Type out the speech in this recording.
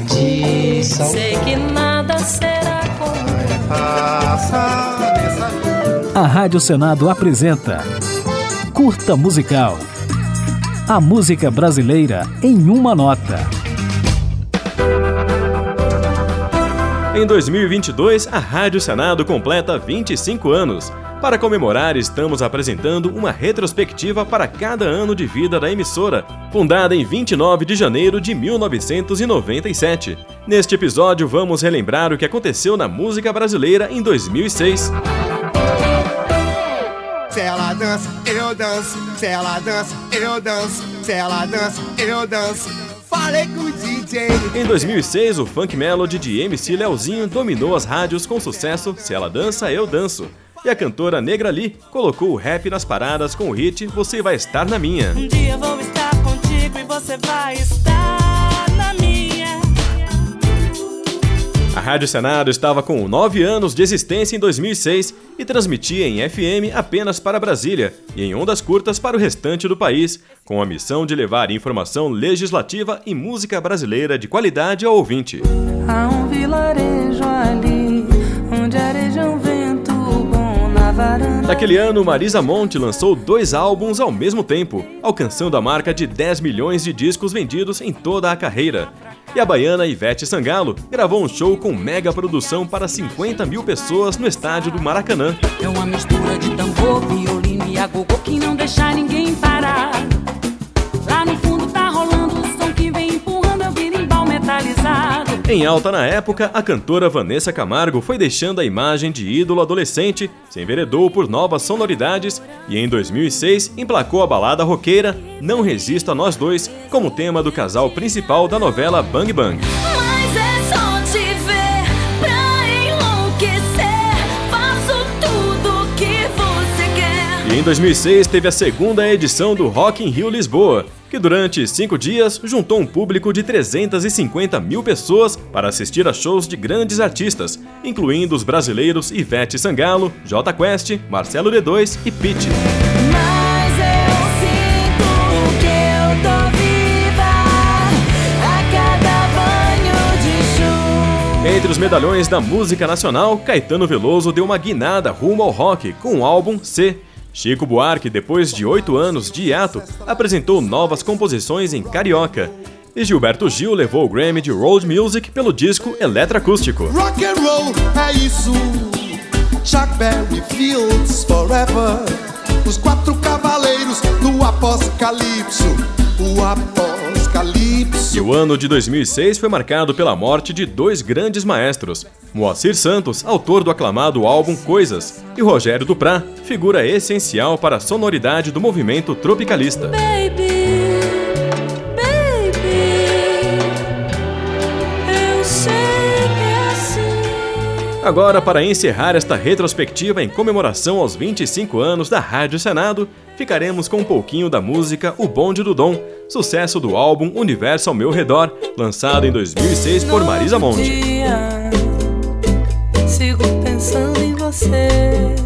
tradição. Sei que nada será como A Rádio Senado apresenta Curta Musical. A música brasileira em uma nota. Em 2022, a Rádio Senado completa 25 anos. Para comemorar, estamos apresentando uma retrospectiva para cada ano de vida da emissora, fundada em 29 de janeiro de 1997. Neste episódio, vamos relembrar o que aconteceu na música brasileira em 2006. Se ela dança, eu danço. Se ela dança, eu danço. Se ela dança, eu danço. Falei com o DJ. Em 2006, o funk melody de MC Leozinho dominou as rádios com o sucesso Se Ela Dança, Eu Danço. E a cantora Negra Lee colocou o rap nas paradas com o hit Você Vai Estar Na Minha. Um dia vou estar contigo e você vai estar na minha. A Rádio Senado estava com 9 anos de existência em 2006 e transmitia em FM apenas para Brasília e em ondas curtas para o restante do país, com a missão de levar informação legislativa e música brasileira de qualidade ao ouvinte. Há um vilarejo ali, Naquele ano, Marisa Monte lançou dois álbuns ao mesmo tempo, alcançando a marca de 10 milhões de discos vendidos em toda a carreira. E a baiana Ivete Sangalo gravou um show com mega produção para 50 mil pessoas no estádio do Maracanã. É uma mistura de tambor, violino e agogô que não deixa ninguém Em alta na época, a cantora Vanessa Camargo foi deixando a imagem de ídolo adolescente, se enveredou por novas sonoridades e em 2006 emplacou a balada roqueira Não Resisto a Nós Dois como tema do casal principal da novela Bang Bang. 2006 teve a segunda edição do Rock in Rio Lisboa, que durante cinco dias juntou um público de 350 mil pessoas para assistir a shows de grandes artistas, incluindo os brasileiros Ivete Sangalo, J Quest, Marcelo D2 e Pitty. Entre os medalhões da música nacional, Caetano Veloso deu uma guinada rumo ao rock com o álbum C. Chico Buarque, depois de oito anos de hiato, apresentou novas composições em carioca. E Gilberto Gil levou o Grammy de Road Music pelo disco Eletroacústico. Rock and roll é isso. Chuck Berry Fields Forever. Os quatro cavaleiros do Apocalipse. O Apocalipse. E o ano de 2006 foi marcado pela morte de dois grandes maestros: Moacir Santos, autor do aclamado álbum Coisas, e Rogério Duprá, figura essencial para a sonoridade do movimento tropicalista. Baby, Agora, para encerrar esta retrospectiva em comemoração aos 25 anos da Rádio Senado, ficaremos com um pouquinho da música O Bonde do Dom, sucesso do álbum Universo ao Meu Redor, lançado em 2006 por Marisa Monte. dia, Sigo pensando em você.